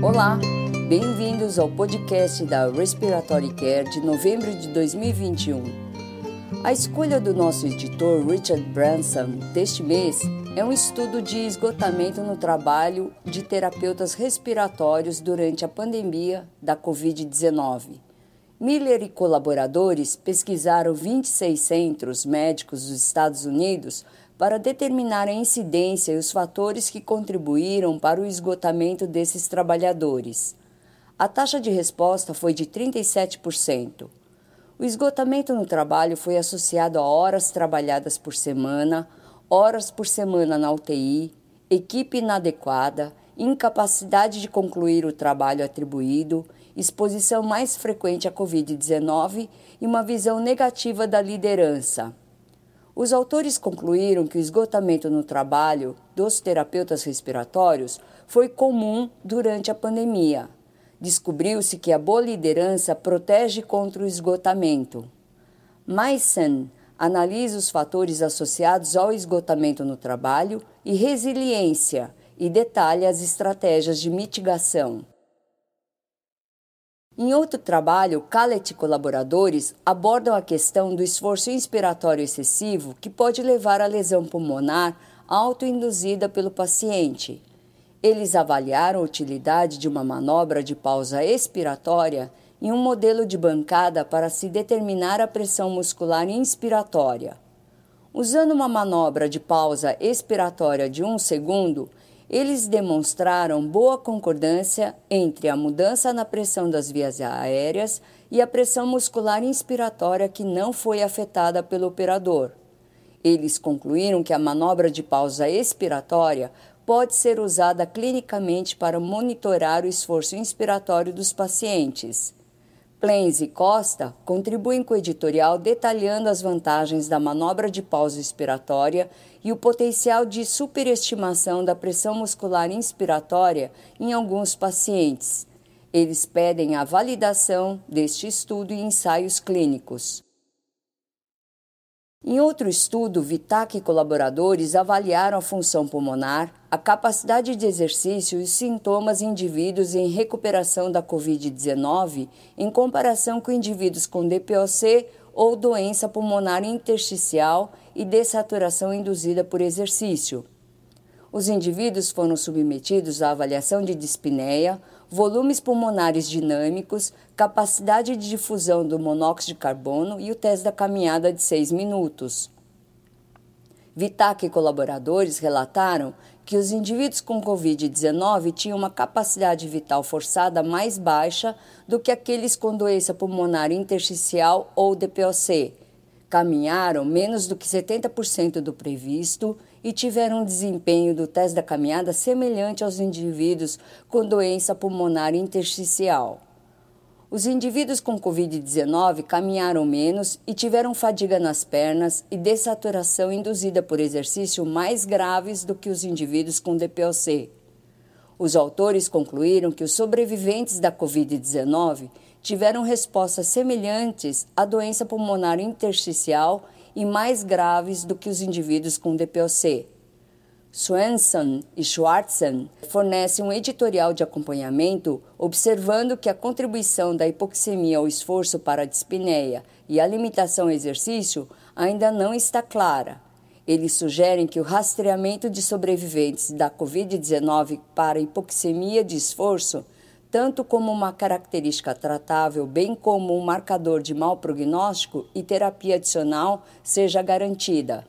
Olá, bem-vindos ao podcast da Respiratory Care de novembro de 2021. A escolha do nosso editor Richard Branson deste mês é um estudo de esgotamento no trabalho de terapeutas respiratórios durante a pandemia da Covid-19. Miller e colaboradores pesquisaram 26 centros médicos dos Estados Unidos para determinar a incidência e os fatores que contribuíram para o esgotamento desses trabalhadores. A taxa de resposta foi de 37%. O esgotamento no trabalho foi associado a horas trabalhadas por semana, horas por semana na UTI, equipe inadequada, incapacidade de concluir o trabalho atribuído, exposição mais frequente à Covid-19 e uma visão negativa da liderança. Os autores concluíram que o esgotamento no trabalho dos terapeutas respiratórios foi comum durante a pandemia. Descobriu-se que a boa liderança protege contra o esgotamento. Meissen analisa os fatores associados ao esgotamento no trabalho e resiliência e detalha as estratégias de mitigação. Em outro trabalho, Callet e colaboradores abordam a questão do esforço inspiratório excessivo que pode levar à lesão pulmonar autoinduzida pelo paciente. Eles avaliaram a utilidade de uma manobra de pausa expiratória em um modelo de bancada para se determinar a pressão muscular inspiratória. Usando uma manobra de pausa expiratória de um segundo, eles demonstraram boa concordância entre a mudança na pressão das vias aéreas e a pressão muscular inspiratória que não foi afetada pelo operador. Eles concluíram que a manobra de pausa expiratória pode ser usada clinicamente para monitorar o esforço inspiratório dos pacientes. Plens e Costa contribuem com o editorial detalhando as vantagens da manobra de pausa expiratória e o potencial de superestimação da pressão muscular inspiratória em alguns pacientes. Eles pedem a validação deste estudo em ensaios clínicos. Em outro estudo, Vitac e colaboradores avaliaram a função pulmonar, a capacidade de exercício e sintomas em indivíduos em recuperação da Covid-19 em comparação com indivíduos com DPOC ou doença pulmonar intersticial e dessaturação induzida por exercício. Os indivíduos foram submetidos à avaliação de dispneia, volumes pulmonares dinâmicos, capacidade de difusão do monóxido de carbono e o teste da caminhada de 6 minutos. Vitac e colaboradores relataram que os indivíduos com Covid-19 tinham uma capacidade vital forçada mais baixa do que aqueles com doença pulmonar intersticial ou DPOC. Caminharam menos do que 70% do previsto e tiveram um desempenho do teste da caminhada semelhante aos indivíduos com doença pulmonar intersticial. Os indivíduos com Covid-19 caminharam menos e tiveram fadiga nas pernas e dessaturação induzida por exercício mais graves do que os indivíduos com DPOC. Os autores concluíram que os sobreviventes da Covid-19 tiveram respostas semelhantes à doença pulmonar intersticial e mais graves do que os indivíduos com DPOC. Swenson e Schwartzen fornecem um editorial de acompanhamento observando que a contribuição da hipoxemia ao esforço para a dispneia e a limitação ao exercício ainda não está clara. Eles sugerem que o rastreamento de sobreviventes da Covid-19 para hipoxemia de esforço tanto como uma característica tratável, bem como um marcador de mau prognóstico e terapia adicional seja garantida.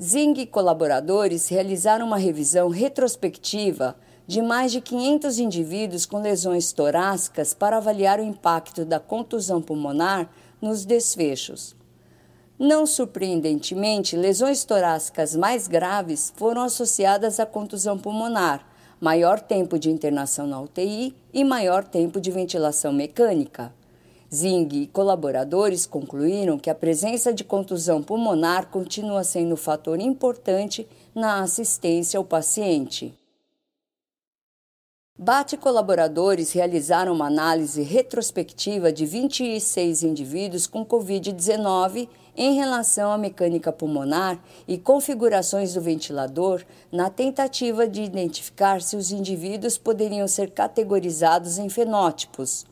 Zing e colaboradores realizaram uma revisão retrospectiva de mais de 500 indivíduos com lesões torácicas para avaliar o impacto da contusão pulmonar nos desfechos. Não surpreendentemente, lesões torácicas mais graves foram associadas à contusão pulmonar, maior tempo de internação na UTI e maior tempo de ventilação mecânica. Zing e colaboradores concluíram que a presença de contusão pulmonar continua sendo um fator importante na assistência ao paciente. Bate e colaboradores realizaram uma análise retrospectiva de 26 indivíduos com Covid-19 em relação à mecânica pulmonar e configurações do ventilador, na tentativa de identificar se os indivíduos poderiam ser categorizados em fenótipos.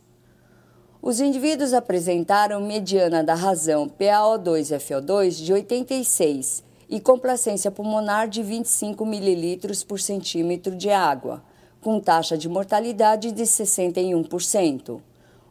Os indivíduos apresentaram mediana da razão PaO2-FO2 de 86 e complacência pulmonar de 25 ml por centímetro de água, com taxa de mortalidade de 61%.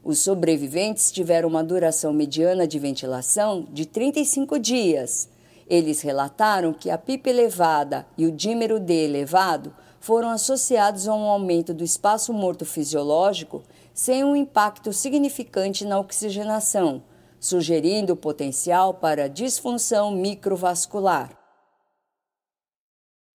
Os sobreviventes tiveram uma duração mediana de ventilação de 35 dias. Eles relataram que a PIP elevada e o dímero D elevado foram associados a um aumento do espaço morto fisiológico sem um impacto significante na oxigenação, sugerindo o potencial para disfunção microvascular.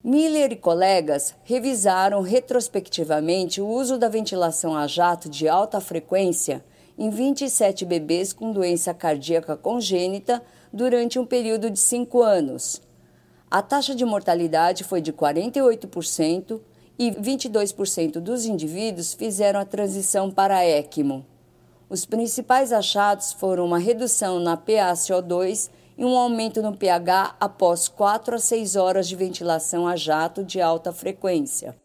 Miller e colegas revisaram retrospectivamente o uso da ventilação a jato de alta frequência em 27 bebês com doença cardíaca congênita durante um período de 5 anos. A taxa de mortalidade foi de 48% e 22% dos indivíduos fizeram a transição para ECMO. Os principais achados foram uma redução na PaCO2 e um aumento no pH após 4 a 6 horas de ventilação a jato de alta frequência.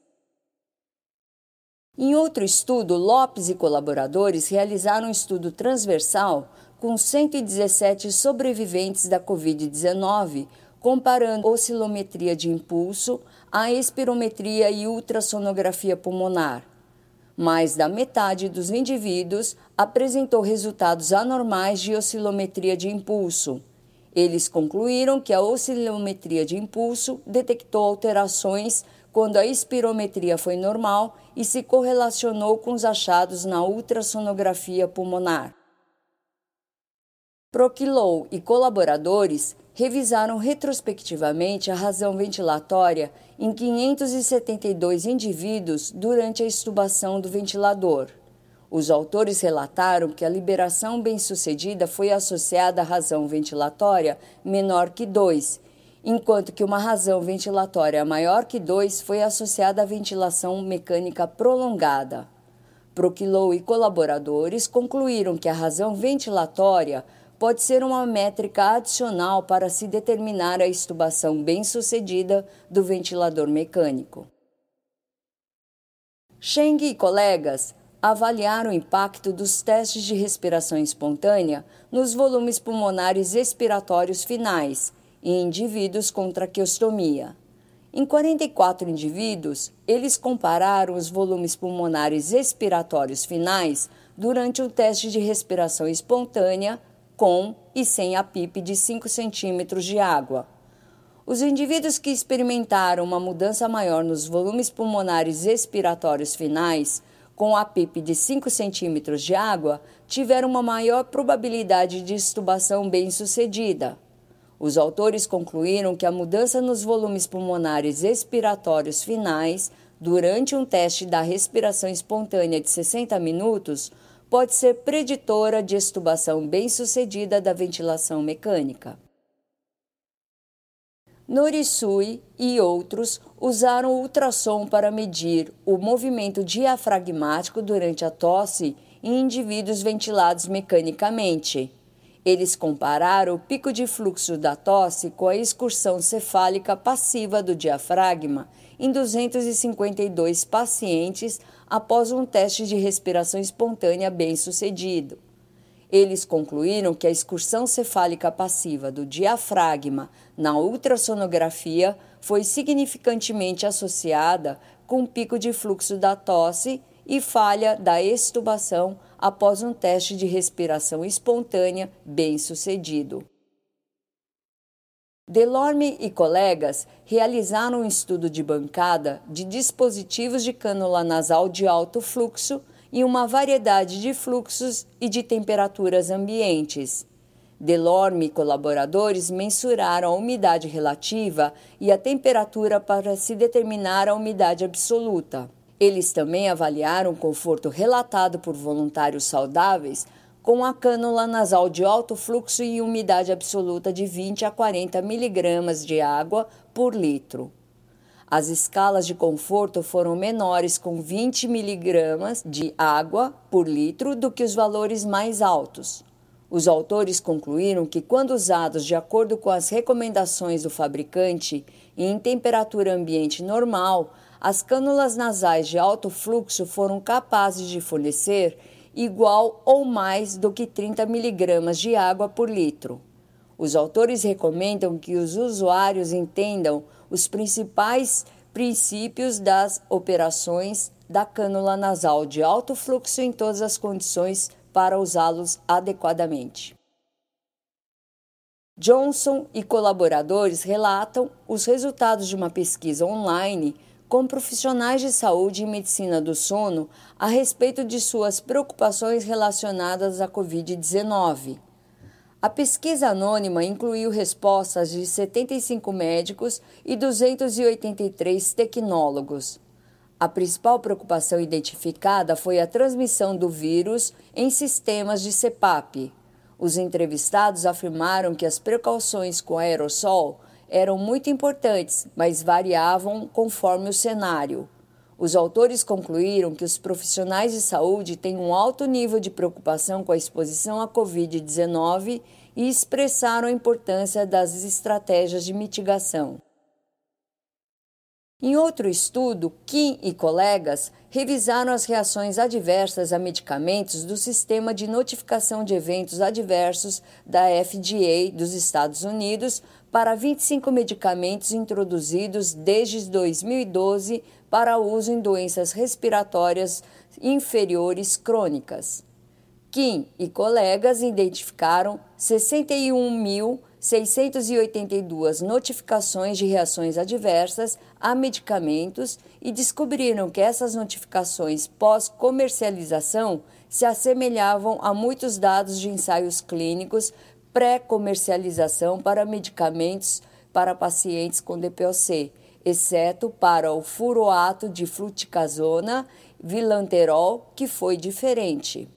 Em outro estudo, Lopes e colaboradores realizaram um estudo transversal com 117 sobreviventes da Covid-19, comparando oscilometria de impulso, a espirometria e ultrassonografia pulmonar. Mais da metade dos indivíduos apresentou resultados anormais de oscilometria de impulso. Eles concluíram que a oscilometria de impulso detectou alterações quando a espirometria foi normal e se correlacionou com os achados na ultrassonografia pulmonar. Proquilou e colaboradores revisaram retrospectivamente a razão ventilatória em 572 indivíduos durante a estubação do ventilador. Os autores relataram que a liberação bem-sucedida foi associada à razão ventilatória menor que 2, enquanto que uma razão ventilatória maior que 2 foi associada à ventilação mecânica prolongada. Proquilou e colaboradores concluíram que a razão ventilatória pode ser uma métrica adicional para se determinar a estubação bem-sucedida do ventilador mecânico. Cheng e colegas avaliar o impacto dos testes de respiração espontânea nos volumes pulmonares expiratórios finais em indivíduos com traqueostomia. Em 44 indivíduos, eles compararam os volumes pulmonares expiratórios finais durante o teste de respiração espontânea com e sem a PIP de 5 centímetros de água. Os indivíduos que experimentaram uma mudança maior nos volumes pulmonares expiratórios finais com a PIP de 5 centímetros de água tiveram uma maior probabilidade de estubação bem-sucedida. Os autores concluíram que a mudança nos volumes pulmonares expiratórios finais durante um teste da respiração espontânea de 60 minutos pode ser preditora de estubação bem-sucedida da ventilação mecânica. Norisui e outros usaram o ultrassom para medir o movimento diafragmático durante a tosse em indivíduos ventilados mecanicamente. Eles compararam o pico de fluxo da tosse com a excursão cefálica passiva do diafragma em 252 pacientes após um teste de respiração espontânea bem-sucedido. Eles concluíram que a excursão cefálica passiva do diafragma na ultrassonografia foi significantemente associada com pico de fluxo da tosse e falha da extubação após um teste de respiração espontânea bem-sucedido. Delorme e colegas realizaram um estudo de bancada de dispositivos de cânula nasal de alto fluxo e uma variedade de fluxos e de temperaturas ambientes. Delorme e colaboradores mensuraram a umidade relativa e a temperatura para se determinar a umidade absoluta. Eles também avaliaram o conforto relatado por voluntários saudáveis com a cânula nasal de alto fluxo e umidade absoluta de 20 a 40 miligramas de água por litro. As escalas de conforto foram menores com 20 miligramas de água por litro do que os valores mais altos. Os autores concluíram que, quando usados de acordo com as recomendações do fabricante e em temperatura ambiente normal, as cânulas nasais de alto fluxo foram capazes de fornecer igual ou mais do que 30 miligramas de água por litro. Os autores recomendam que os usuários entendam os principais princípios das operações da cânula nasal de alto fluxo em todas as condições para usá-los adequadamente. Johnson e colaboradores relatam os resultados de uma pesquisa online com profissionais de saúde e medicina do sono a respeito de suas preocupações relacionadas à Covid-19. A pesquisa anônima incluiu respostas de 75 médicos e 283 tecnólogos. A principal preocupação identificada foi a transmissão do vírus em sistemas de CPAP. Os entrevistados afirmaram que as precauções com aerossol eram muito importantes, mas variavam conforme o cenário. Os autores concluíram que os profissionais de saúde têm um alto nível de preocupação com a exposição à Covid-19 e expressaram a importância das estratégias de mitigação. Em outro estudo, Kim e colegas revisaram as reações adversas a medicamentos do sistema de notificação de eventos adversos da FDA dos Estados Unidos para 25 medicamentos introduzidos desde 2012 para uso em doenças respiratórias inferiores crônicas. Kim e colegas identificaram 61.682 notificações de reações adversas a medicamentos e descobriram que essas notificações pós-comercialização se assemelhavam a muitos dados de ensaios clínicos pré-comercialização para medicamentos para pacientes com DPOC, exceto para o furoato de fluticasona, vilanterol, que foi diferente.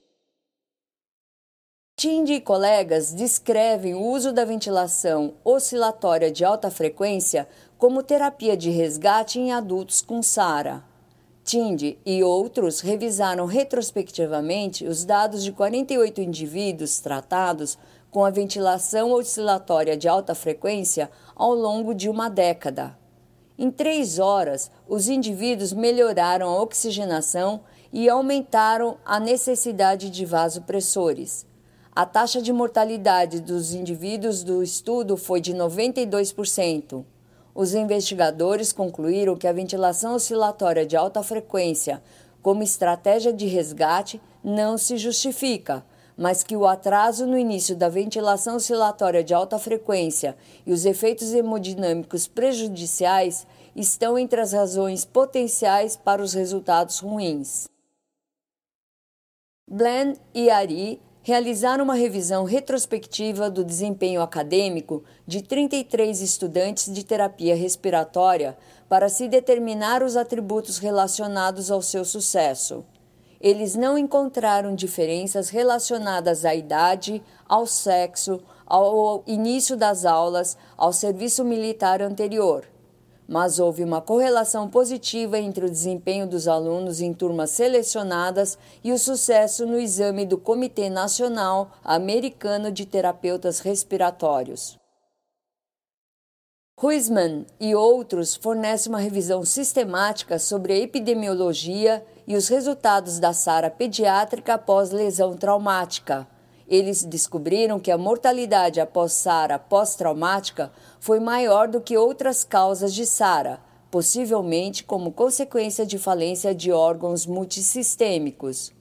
Tinde e colegas descrevem o uso da ventilação oscilatória de alta frequência como terapia de resgate em adultos com SARA. Tinde e outros revisaram retrospectivamente os dados de 48 indivíduos tratados com a ventilação oscilatória de alta frequência ao longo de uma década. Em três horas, os indivíduos melhoraram a oxigenação e aumentaram a necessidade de vasopressores. A taxa de mortalidade dos indivíduos do estudo foi de 92%. Os investigadores concluíram que a ventilação oscilatória de alta frequência, como estratégia de resgate, não se justifica, mas que o atraso no início da ventilação oscilatória de alta frequência e os efeitos hemodinâmicos prejudiciais estão entre as razões potenciais para os resultados ruins. Blen e Ari realizaram uma revisão retrospectiva do desempenho acadêmico de 33 estudantes de terapia respiratória para se determinar os atributos relacionados ao seu sucesso eles não encontraram diferenças relacionadas à idade, ao sexo, ao início das aulas, ao serviço militar anterior. Mas houve uma correlação positiva entre o desempenho dos alunos em turmas selecionadas e o sucesso no exame do Comitê Nacional Americano de Terapeutas Respiratórios. Huisman e outros fornecem uma revisão sistemática sobre a epidemiologia e os resultados da SARA pediátrica após lesão traumática. Eles descobriram que a mortalidade após SARA pós-traumática foi maior do que outras causas de SARA, possivelmente como consequência de falência de órgãos multissistêmicos.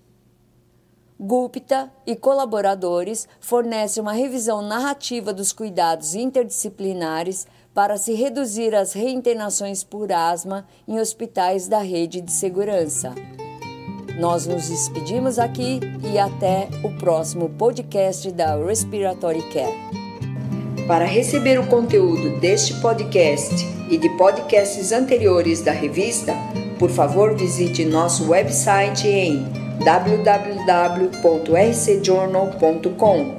Gupta e colaboradores fornecem uma revisão narrativa dos cuidados interdisciplinares para se reduzir as reinternações por asma em hospitais da rede de segurança. Nós nos despedimos aqui e até o próximo podcast da Respiratory Care. Para receber o conteúdo deste podcast e de podcasts anteriores da revista, por favor visite nosso website em www.rcjournal.com.